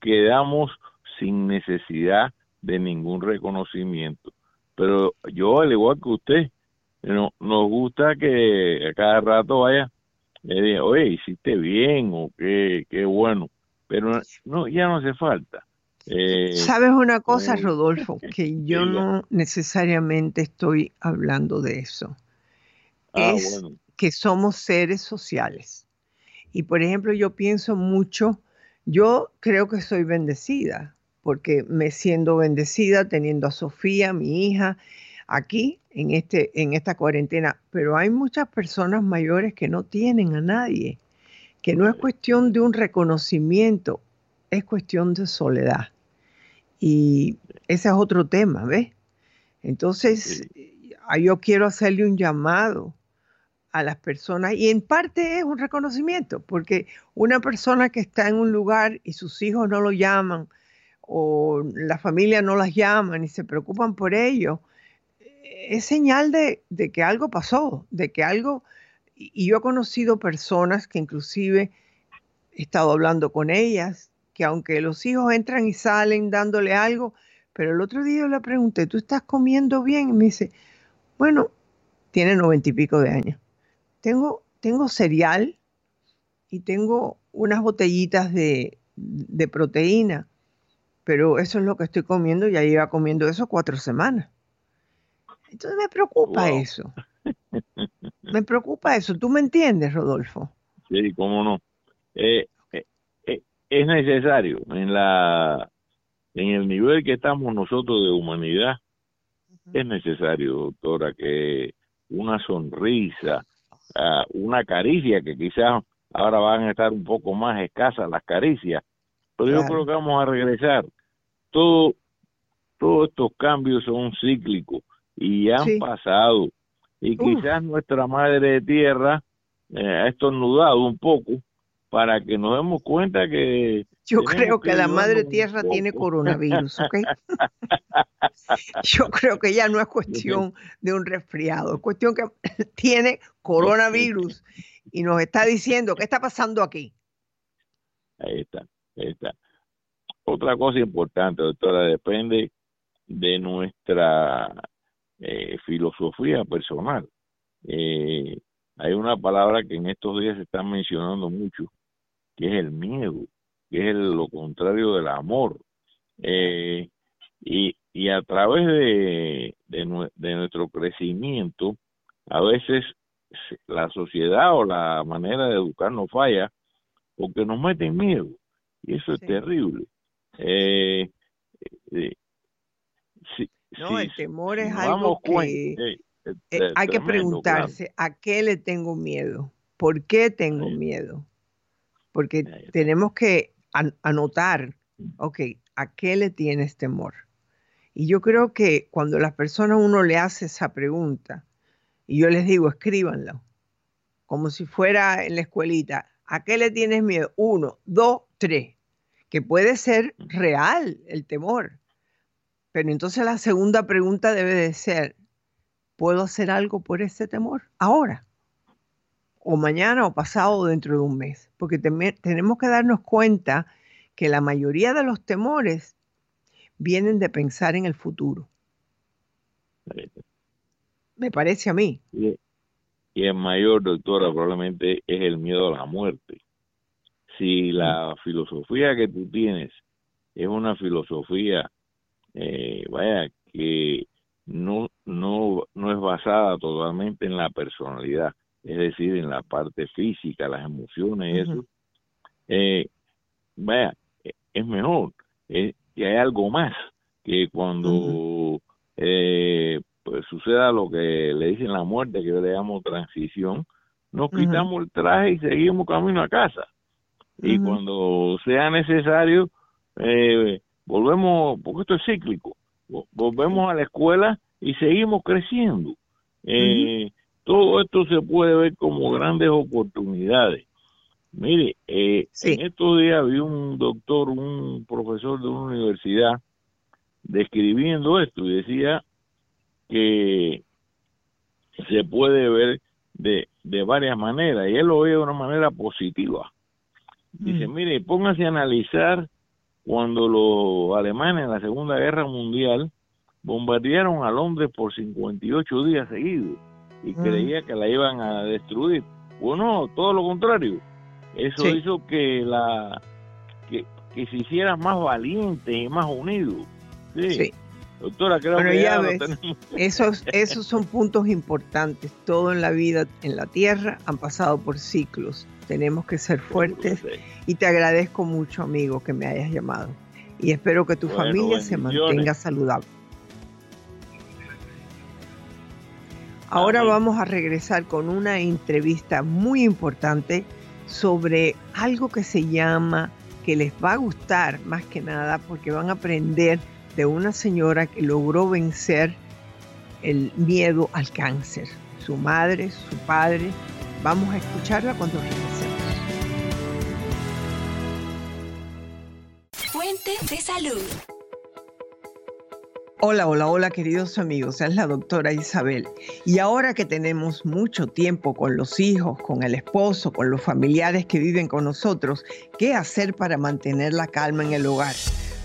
que damos sin necesidad de ningún reconocimiento. Pero yo, al igual que usted, no, nos gusta que a cada rato vaya, le diga, oye, hiciste bien o qué, qué bueno. Pero no, ya no hace falta. Eh, ¿Sabes una cosa, Rodolfo? Que yo no necesariamente estoy hablando de eso. Ah, es que somos seres sociales. Y por ejemplo, yo pienso mucho, yo creo que soy bendecida porque me siendo bendecida teniendo a Sofía, mi hija, aquí en, este, en esta cuarentena. Pero hay muchas personas mayores que no tienen a nadie, que no es cuestión de un reconocimiento, es cuestión de soledad. Y ese es otro tema, ¿ves? Entonces, yo quiero hacerle un llamado a las personas y en parte es un reconocimiento, porque una persona que está en un lugar y sus hijos no lo llaman, o la familia no las llaman y se preocupan por ello, es señal de, que algo pasó, de que algo, y yo he conocido personas que inclusive he estado hablando con ellas, que aunque los hijos entran y salen dándole algo, pero el otro día yo le pregunté, ¿tú estás comiendo bien? Y me dice, bueno, tiene noventa y pico de años. Tengo, tengo cereal y tengo unas botellitas de, de proteína, pero eso es lo que estoy comiendo, ya lleva comiendo eso cuatro semanas. Entonces me preocupa eso. Me preocupa eso. ¿Tú me entiendes, Rodolfo? Sí, cómo no. Eh, eh, eh, es necesario en la en el nivel que estamos nosotros de humanidad. Es necesario, doctora, que una sonrisa, ah, una caricia, que quizás ahora van a estar un poco más escasas las caricias, pero yo creo que vamos a regresar. Todo, todos estos cambios son cíclicos y han pasado. Y quizás nuestra madre tierra eh, ha estornudado un poco para que nos demos cuenta que... Yo creo que, la madre tierra tiene coronavirus, ¿ok? Yo creo que ya no es cuestión de un resfriado, es cuestión que tiene coronavirus y nos está diciendo qué está pasando aquí. Ahí está, ahí está. Otra cosa importante, doctora, depende de nuestra eh, filosofía personal. Eh, hay una palabra que en estos días se está mencionando mucho, que es el miedo, que es lo contrario del amor. Eh, y, y a través de, de, nuestro crecimiento, a veces la sociedad o la manera de educar nos falla porque nos meten miedo y eso es terrible. Eh, eh, no, el temor es algo que eh, hay que preguntarse, ¿a qué le tengo miedo? ¿Por qué tengo miedo? Porque tenemos que anotar, ok, ¿a qué le tienes temor? Y yo creo que cuando las personas uno le hace esa pregunta, y yo les digo, escríbanlo, como si fuera en la escuelita, ¿a qué le tienes miedo? Uno, dos, tres, que puede ser real el temor. Pero entonces la segunda pregunta debe de ser, ¿puedo hacer algo por ese temor ahora? O mañana o pasado o dentro de un mes. Porque tenemos que darnos cuenta que la mayoría de los temores vienen de pensar en el futuro. Me parece a mí. Y, el mayor, doctora, probablemente es el miedo a la muerte. Si la filosofía que tú tienes es una filosofía, eh, vaya, que no, no, no es basada totalmente en la personalidad, es decir, en la parte física, las emociones, eso, eh, vaya, es mejor. Eh, y hay algo más que cuando eh, pues suceda lo que le dicen la muerte, que yo le llamo transición, nos quitamos el traje y seguimos camino a casa. Y cuando sea necesario, eh, volvemos, porque esto es cíclico, volvemos a la escuela y seguimos creciendo. Eh, todo esto se puede ver como grandes oportunidades. Mire, eh, en estos días vi un doctor, un profesor de una universidad, describiendo esto y decía que se puede ver de, de varias maneras y él lo ve de una manera positiva. Dice, mm. mire, póngase a analizar cuando los alemanes en la Segunda Guerra Mundial bombardearon a Londres por 58 días seguidos y mm. creía que la iban a destruir. Bueno, todo lo contrario. Eso hizo que la que, que, se hiciera más valiente y más unido. Sí. Doctora, creo que ya, ves, esos, esos son puntos importantes. Todo en la vida, en la tierra, han pasado por ciclos. Tenemos que ser fuertes y te agradezco mucho, amigo, que me hayas llamado. Y espero que tu familia se mantenga saludable. Ahora vamos a regresar con una entrevista muy importante sobre algo que se llama, que les va a gustar más que nada porque van a aprender de una señora que logró vencer el miedo al cáncer. Su madre, su padre. Vamos a escucharla cuando regresemos. Hola, hola, hola queridos amigos, es la doctora Isabel. Y ahora que tenemos mucho tiempo con los hijos, con el esposo, con los familiares que viven con nosotros, ¿qué hacer para mantener la calma en el hogar?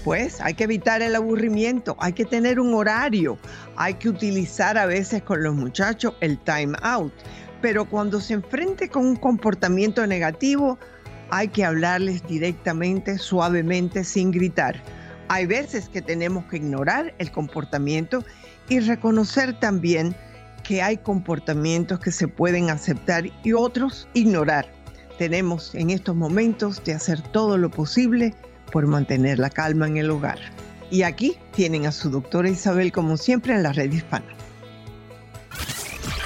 Pues hay que evitar el aburrimiento, hay que tener un horario, hay que utilizar a veces con los muchachos el time out, pero cuando se enfrente con un comportamiento negativo, hay que hablarles directamente, suavemente, sin gritar hay veces que tenemos que ignorar el comportamiento y reconocer también que hay comportamientos que se pueden aceptar y otros ignorar. Tenemos en estos momentos de hacer todo lo posible por mantener la calma en el hogar. Y aquí tienen a su doctora Isabel como siempre en la red hispana.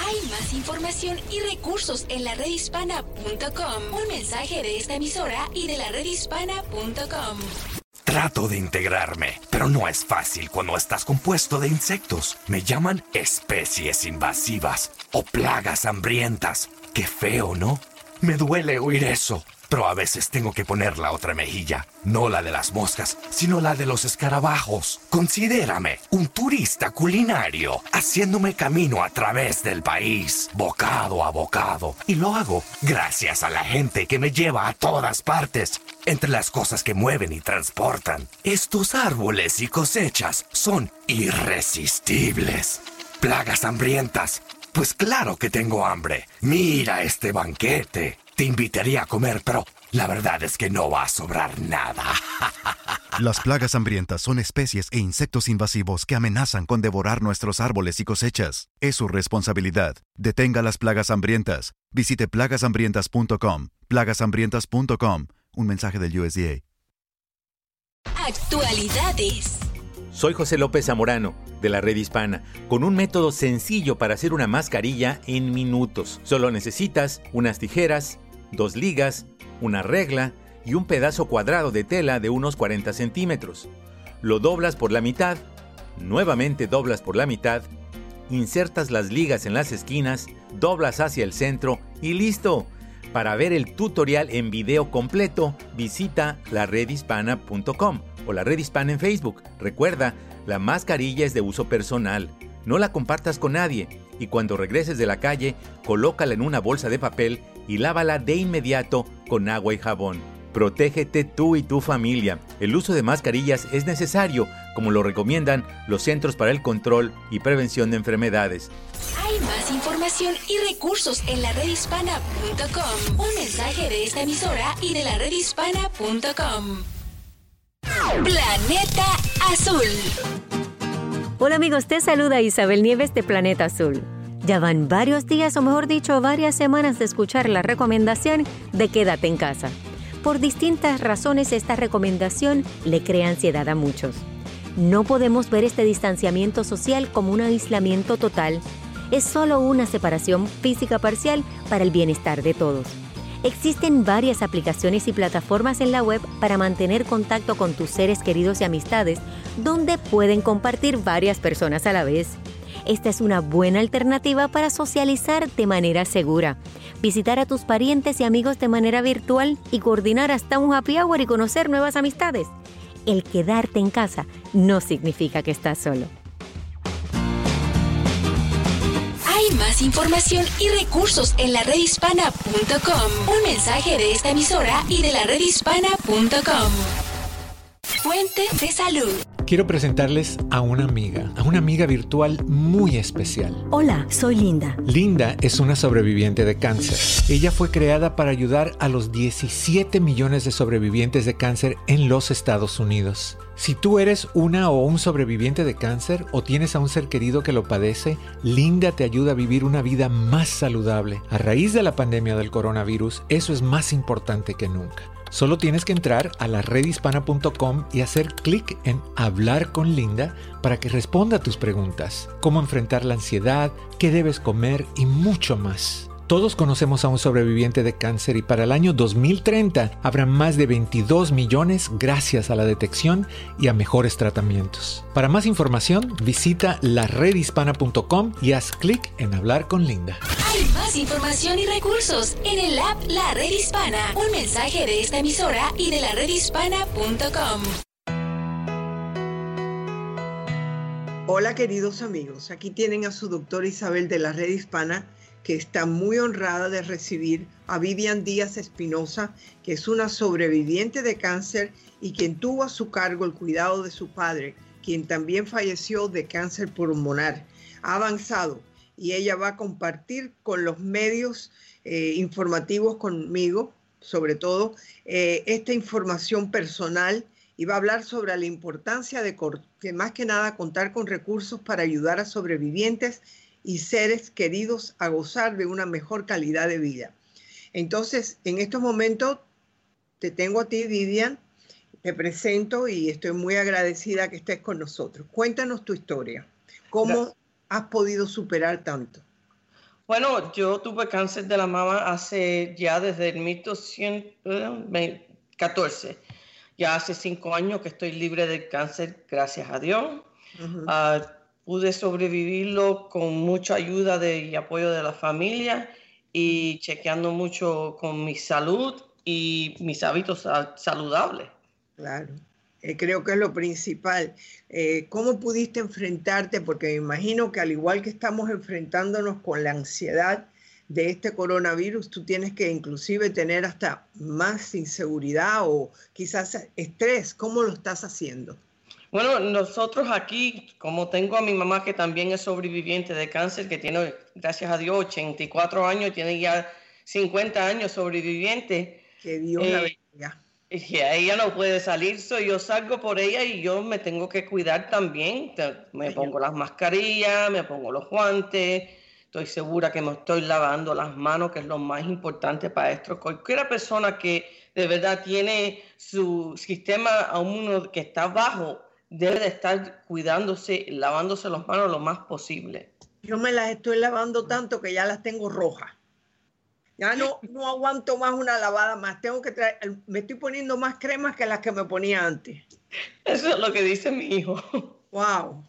Hay más información y recursos en la redhispana.com. Un mensaje de esta emisora y de la redhispana.com. Trato de integrarme, pero no es fácil cuando estás compuesto de insectos. Me llaman especies invasivas o plagas hambrientas. Qué feo, ¿no? Me duele oír eso. Pero a veces tengo que poner la otra mejilla, no la de las moscas, sino la de los escarabajos. Considérame un turista culinario, haciéndome camino a través del país, bocado a bocado. Y lo hago gracias a la gente que me lleva a todas partes. Entre las cosas que mueven y transportan, estos árboles y cosechas son irresistibles. Plagas hambrientas. Pues claro que tengo hambre. Mira este banquete. Te invitaría a comer, pero la verdad es que no va a sobrar nada. Las plagas hambrientas son especies e insectos invasivos que amenazan con devorar nuestros árboles y cosechas. Es su responsabilidad. Detenga las plagas hambrientas. Visite plagashambrientas.com. plagashambrientas.com. Un mensaje del USDA. Actualidades. Soy José López Zamorano, de la Red Hispana, con un método sencillo para hacer una mascarilla en minutos. Solo necesitas unas tijeras, dos ligas, una regla y un pedazo cuadrado de tela de unos 40 centímetros. Lo doblas por la mitad, nuevamente doblas por la mitad, insertas las ligas en las esquinas, doblas hacia el centro y listo. Para ver el tutorial en video completo, visita laredhispana.com o la red hispana en Facebook. Recuerda, la mascarilla es de uso personal. No la compartas con nadie y cuando regreses de la calle, colócala en una bolsa de papel y lávala de inmediato con agua y jabón. Protégete tú y tu familia. El uso de mascarillas es necesario, como lo recomiendan los Centros para el Control y Prevención de Enfermedades. Hay más información y recursos en la redhispana.com. Un mensaje de esta emisora y de la redhispana.com. Planeta Azul. Hola amigos, te saluda Isabel Nieves de Planeta Azul. Ya van varios días, o mejor dicho, varias semanas de escuchar la recomendación de quédate en casa. Por distintas razones esta recomendación le crea ansiedad a muchos. No podemos ver este distanciamiento social como un aislamiento total. Es solo una separación física parcial para el bienestar de todos. Existen varias aplicaciones y plataformas en la web para mantener contacto con tus seres queridos y amistades, donde pueden compartir varias personas a la vez. Esta es una buena alternativa para socializar de manera segura, visitar a tus parientes y amigos de manera virtual y coordinar hasta un happy hour y conocer nuevas amistades. El quedarte en casa no significa que estás solo. Hay más información y recursos en la redhispana.com. Un mensaje de esta emisora y de la redhispana.com. Fuente de salud. Quiero presentarles a una amiga, a una amiga virtual muy especial. Hola, soy Linda. Linda es una sobreviviente de cáncer. Ella fue creada para ayudar a los 17 millones de sobrevivientes de cáncer en los Estados Unidos. Si tú eres una o un sobreviviente de cáncer o tienes a un ser querido que lo padece, Linda te ayuda a vivir una vida más saludable. A raíz de la pandemia del coronavirus, eso es más importante que nunca. Solo tienes que entrar a la redhispana.com y hacer clic en Hablar con Linda para que responda a tus preguntas, cómo enfrentar la ansiedad, qué debes comer y mucho más. Todos conocemos a un sobreviviente de cáncer y para el año 2030 habrá más de 22 millones gracias a la detección y a mejores tratamientos. Para más información, visita laredhispana.com y haz clic en Hablar con Linda. Hay más información y recursos en el app La Red Hispana. Un mensaje de esta emisora y de la redhispana.com. Hola queridos amigos, aquí tienen a su doctora Isabel de la Red Hispana que está muy honrada de recibir a Vivian Díaz Espinosa, que es una sobreviviente de cáncer y quien tuvo a su cargo el cuidado de su padre, quien también falleció de cáncer pulmonar. Ha avanzado y ella va a compartir con los medios eh, informativos conmigo, sobre todo, eh, esta información personal y va a hablar sobre la importancia de que más que nada contar con recursos para ayudar a sobrevivientes y seres queridos a gozar de una mejor calidad de vida. Entonces, en estos momentos te tengo a ti, Vivian, te presento y estoy muy agradecida que estés con nosotros. Cuéntanos tu historia. ¿Cómo has podido superar tanto? Bueno, yo tuve cáncer de la mama hace ya desde el 1914 ya hace cinco años que estoy libre de cáncer, gracias a Dios. Pude sobrevivirlo con mucha ayuda de, y apoyo de la familia y chequeando mucho con mi salud y mis hábitos saludables. Claro, eh, creo que es lo principal. Eh, ¿Cómo pudiste enfrentarte? Porque me imagino que al igual que estamos enfrentándonos con la ansiedad, de este coronavirus, tú tienes que inclusive tener hasta más inseguridad o quizás estrés. ¿Cómo lo estás haciendo? Bueno, nosotros aquí, como tengo a mi mamá que también es sobreviviente de cáncer, que tiene, gracias a Dios, 84 años, tiene ya 50 años sobreviviente. Que Dios la eh, bendiga. Y ella no puede salir, yo salgo por ella y yo me tengo que cuidar también. Me pongo las mascarillas, me pongo los guantes, Estoy segura que me estoy lavando las manos, que es lo más importante para esto. Cualquier persona que de verdad tiene su sistema aún que está bajo, debe de estar cuidándose, lavándose las manos lo más posible. Yo me las estoy lavando tanto que ya las tengo rojas. Ya no, no aguanto más una lavada más. Tengo que traer, me estoy poniendo más cremas que las que me ponía antes. Eso es lo que dice mi hijo. Wow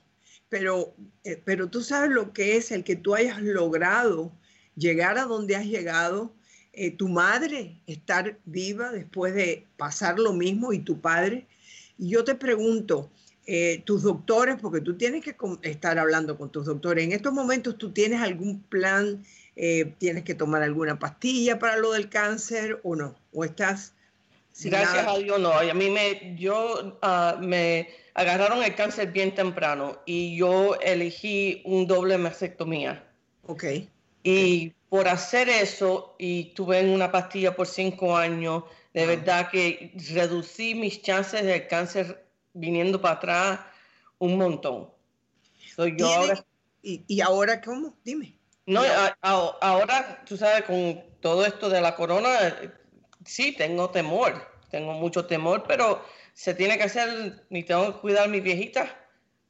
pero, eh, pero tú sabes lo que es el que tú hayas logrado llegar a donde has llegado, eh, tu madre estar viva después de pasar lo mismo y tu padre. Y yo te pregunto, eh, tus doctores, porque tú tienes que estar hablando con tus doctores, en estos momentos tú tienes algún plan, tienes que tomar alguna pastilla para lo del cáncer o no, o estás... Gracias a Dios no, a mí me, yo uh, me agarraron el cáncer bien temprano y yo elegí un doble mastectomía. Ok. Y por hacer eso, y tuve una pastilla por cinco años, de verdad que reducí mis chances del cáncer viniendo para atrás un montón. yo ahora... ¿Y, ¿Y, ahora cómo? Dime. No, ahora, tú sabes, con todo esto de la corona, sí, tengo temor, tengo mucho temor, pero se tiene que hacer, ni tengo que cuidar a mi viejita.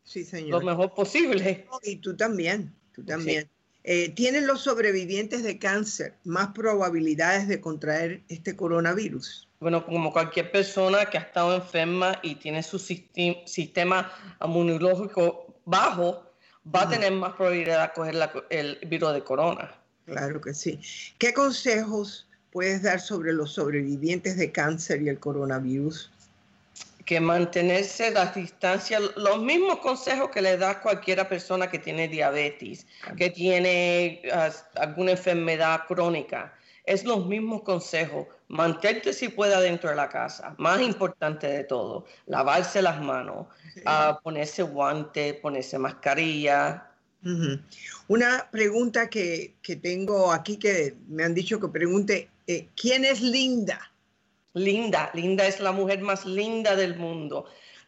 Sí, señor. Lo mejor posible. y tú también, tú también. Eh, ¿Tienen los sobrevivientes de cáncer más probabilidades de contraer este coronavirus? Bueno, como cualquier persona que ha estado enferma y tiene su sistema inmunológico bajo, va a tener más probabilidad de coger el virus de corona. Claro que sí. ¿Qué consejos puedes dar sobre los sobrevivientes de cáncer y el coronavirus? que mantenerse a distancia, los mismos consejos que le da cualquier persona que tiene diabetes, que tiene ah, alguna enfermedad crónica. Es los mismos consejos. Mantente si pueda dentro de la casa. Más importante de todo, lavarse las manos, ah, ponerse guante, ponerse mascarilla. Una pregunta que, tengo aquí que me han dicho que pregunte, eh, ¿quién es Linda? Linda, Linda es la mujer más linda del mundo.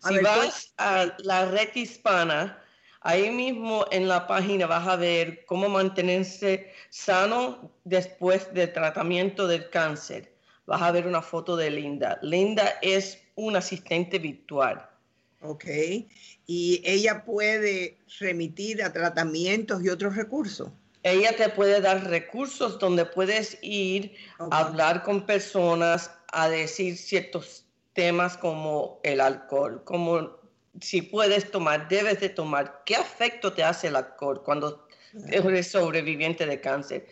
Si vas a la red hispana, ahí mismo en la página vas a ver cómo mantenerse sano después del tratamiento del cáncer. Vas a ver una foto de Linda. Linda es un asistente virtual. Ok. ¿Y ella puede remitir a tratamientos y otros recursos? Ella te puede dar recursos donde puedes ir a hablar con personas, a decir ciertos temas como el alcohol, como si puedes tomar, debes de tomar, qué afecto te hace el alcohol cuando eres sobreviviente de cáncer.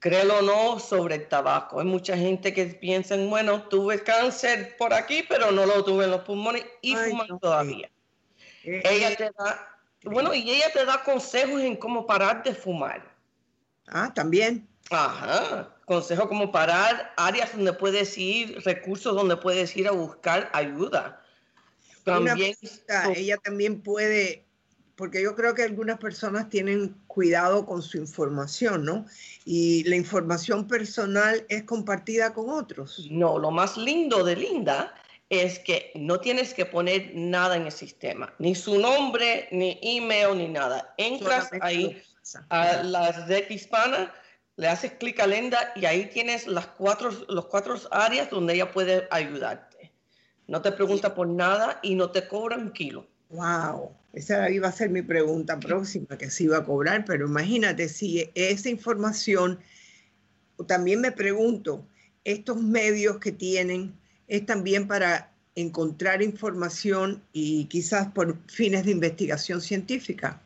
Créelo o no sobre el tabaco. Hay mucha gente que piensa, bueno, tuve cáncer por aquí, pero no lo tuve en los pulmones y fuman todavía. Eh, Ella eh. te da Bueno, y ella te da consejos en cómo parar de fumar. Ah, también. Ajá. Consejo como parar, áreas donde puedes ir, recursos donde puedes ir a buscar ayuda. También, ella también puede, porque yo creo que algunas personas tienen cuidado con su información, ¿no? Y la información personal es compartida con otros. No, lo más lindo de Linda es que no tienes que poner nada en el sistema, ni su nombre, ni email, ni nada. Entras ahí a la red hispana, le haces clic a Linda y ahí tienes las cuatro, los cuatro áreas donde ella puede ayudarte. No te pregunta por nada y no te cobra un kilo. Wow, esa iba a ser mi pregunta próxima, que se iba a cobrar, pero imagínate si esa información, también me pregunto, estos medios que tienen es también para encontrar información y quizás por fines de investigación científica.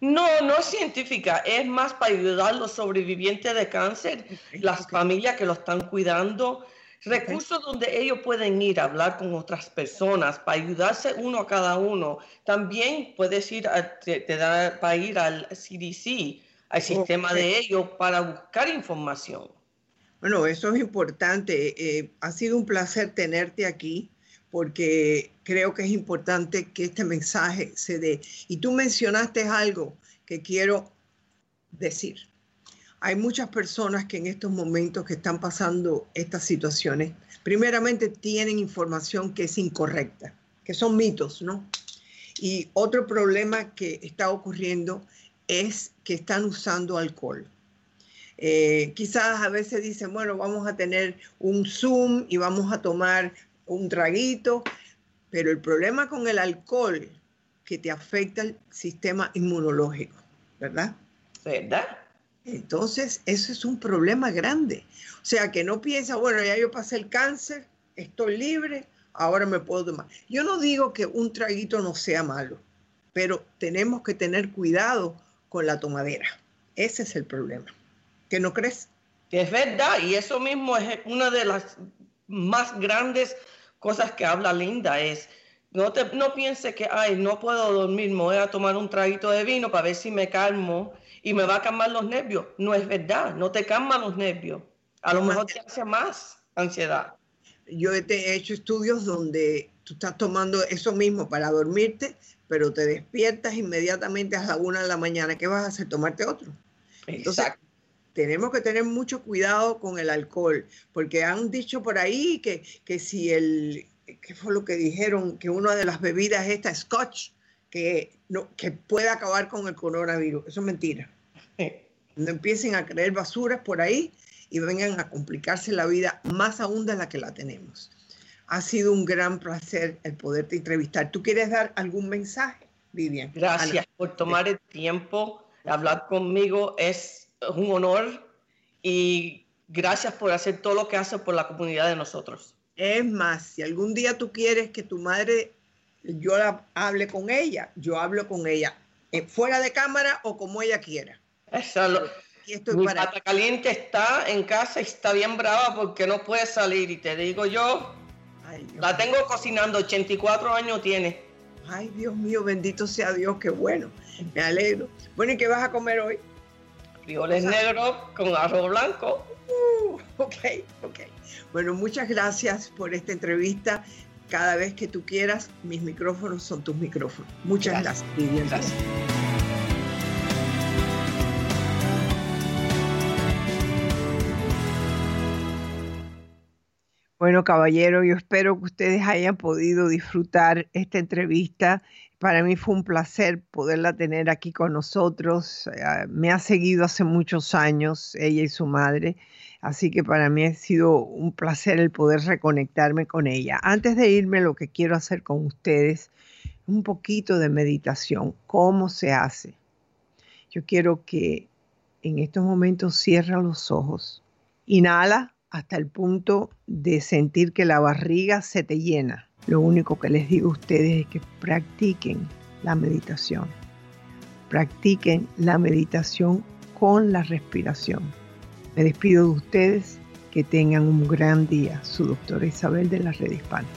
No, no es científica, es más para ayudar a los sobrevivientes de cáncer, las familias que lo están cuidando, recursos donde ellos pueden ir a hablar con otras personas para ayudarse uno a cada uno. También puedes ir a, te, da, para ir al CDC, al sistema de ellos, para buscar información. Bueno, eso es importante. Eh, ha sido un placer tenerte aquí porque creo que es importante que este mensaje se dé. Y tú mencionaste algo que quiero decir. Hay muchas personas que en estos momentos que están pasando estas situaciones, primeramente tienen información que es incorrecta, que son mitos, ¿no? Y otro problema que está ocurriendo es que están usando alcohol. Eh, quizás a veces dicen, bueno, vamos a tener un Zoom y vamos a tomar un traguito, pero el problema con el alcohol que te afecta el sistema inmunológico, ¿verdad? ¿Verdad? Entonces, eso es un problema grande. O sea, que no piensa, bueno, ya yo pasé el cáncer, estoy libre, ahora me puedo tomar. Yo no digo que un traguito no sea malo, pero tenemos que tener cuidado con la tomadera. Ese es el problema. ¿Qué no crees? Es verdad, y eso mismo es una de las más grandes cosas que habla Linda, es no, te, no piense que, ay, no puedo dormir, me voy a tomar un traguito de vino para ver si me calmo y me va a calmar los nervios. No es verdad, no te calman los nervios. A lo mejor te hace más ansiedad. Yo he hecho estudios donde tú estás tomando eso mismo para dormirte, pero te despiertas inmediatamente a la una de la mañana. ¿Qué vas a hacer? Tomarte otro. Exacto tenemos que tener mucho cuidado con el alcohol, porque han dicho por ahí que, que si el, ¿qué fue lo que dijeron? Que una de las bebidas es esta scotch, que, no, que puede acabar con el coronavirus. Eso es mentira. No empiecen a creer basuras por ahí y vengan a complicarse la vida más aún de la que la tenemos. Ha sido un gran placer el poderte entrevistar. ¿Tú quieres dar algún mensaje, Vivian? Gracias por tomar el tiempo de hablar conmigo. Es un honor y gracias por hacer todo lo que hace por la comunidad de nosotros. Es más, si algún día tú quieres que tu madre, yo la hable con ella, yo hablo con ella, eh, fuera de cámara o como ella quiera. Mi pata caliente está en casa y está bien brava porque no puede salir. Y te digo yo, la tengo cocinando, 84 años tiene. Ay, Dios mío, bendito sea Dios, qué bueno. Me alegro. Bueno, ¿y qué vas a comer hoy? frijoles negros con arroz blanco. Uh, ok, ok. Bueno, muchas gracias por esta entrevista. Cada vez que tú quieras, mis micrófonos son tus micrófonos. Muchas gracias, gracias Gracias. Bueno, caballero, yo espero que ustedes hayan podido disfrutar esta entrevista para mí fue un placer poderla tener aquí con nosotros. Eh, me ha seguido hace muchos años, ella y su madre, así que para mí ha sido un placer el poder reconectarme con ella. Antes de irme, lo que quiero hacer con ustedes, un poquito de meditación. ¿Cómo se hace? Yo quiero que en estos momentos cierra los ojos. Inhala hasta el punto de sentir que la barriga se te llena lo único que les digo a ustedes es que practiquen la meditación. Practiquen la meditación con la respiración. Me despido de ustedes. Que tengan un gran día. Su doctora Isabel de la Red Hispana.